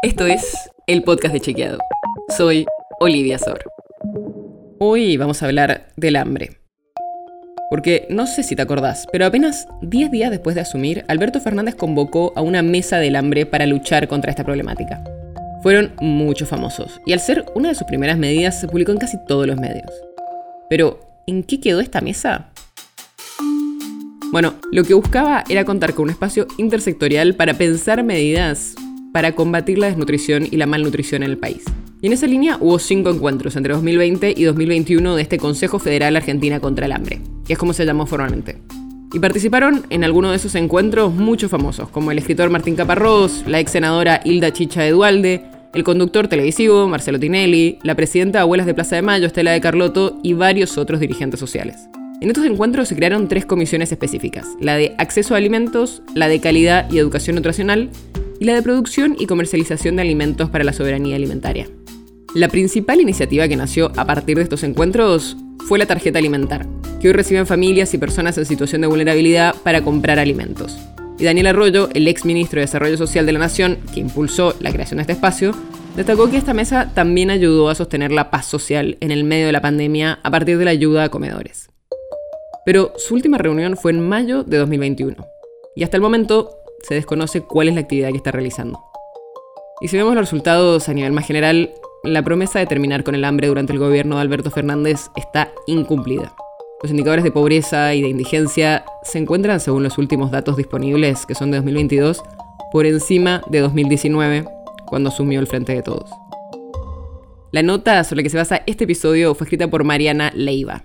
Esto es el podcast de Chequeado. Soy Olivia Sor. Hoy vamos a hablar del hambre. Porque no sé si te acordás, pero apenas 10 días después de asumir, Alberto Fernández convocó a una mesa del hambre para luchar contra esta problemática. Fueron muchos famosos, y al ser una de sus primeras medidas se publicó en casi todos los medios. Pero, ¿en qué quedó esta mesa? Bueno, lo que buscaba era contar con un espacio intersectorial para pensar medidas para combatir la desnutrición y la malnutrición en el país. Y en esa línea hubo cinco encuentros entre 2020 y 2021 de este Consejo Federal Argentina contra el Hambre, que es como se llamó formalmente. Y participaron en alguno de esos encuentros muchos famosos, como el escritor Martín Caparrós, la ex senadora Hilda Chicha de Dualde, el conductor televisivo Marcelo Tinelli, la presidenta de Abuelas de Plaza de Mayo Estela de Carlotto y varios otros dirigentes sociales. En estos encuentros se crearon tres comisiones específicas, la de acceso a alimentos, la de calidad y educación nutricional y la de producción y comercialización de alimentos para la soberanía alimentaria. La principal iniciativa que nació a partir de estos encuentros fue la tarjeta alimentar, que hoy reciben familias y personas en situación de vulnerabilidad para comprar alimentos. Y Daniel Arroyo, el ex ministro de Desarrollo Social de la Nación, que impulsó la creación de este espacio, destacó que esta mesa también ayudó a sostener la paz social en el medio de la pandemia a partir de la ayuda a comedores. Pero su última reunión fue en mayo de 2021. Y hasta el momento se desconoce cuál es la actividad que está realizando. Y si vemos los resultados a nivel más general, la promesa de terminar con el hambre durante el gobierno de Alberto Fernández está incumplida. Los indicadores de pobreza y de indigencia se encuentran, según los últimos datos disponibles, que son de 2022, por encima de 2019, cuando asumió el frente de todos. La nota sobre la que se basa este episodio fue escrita por Mariana Leiva.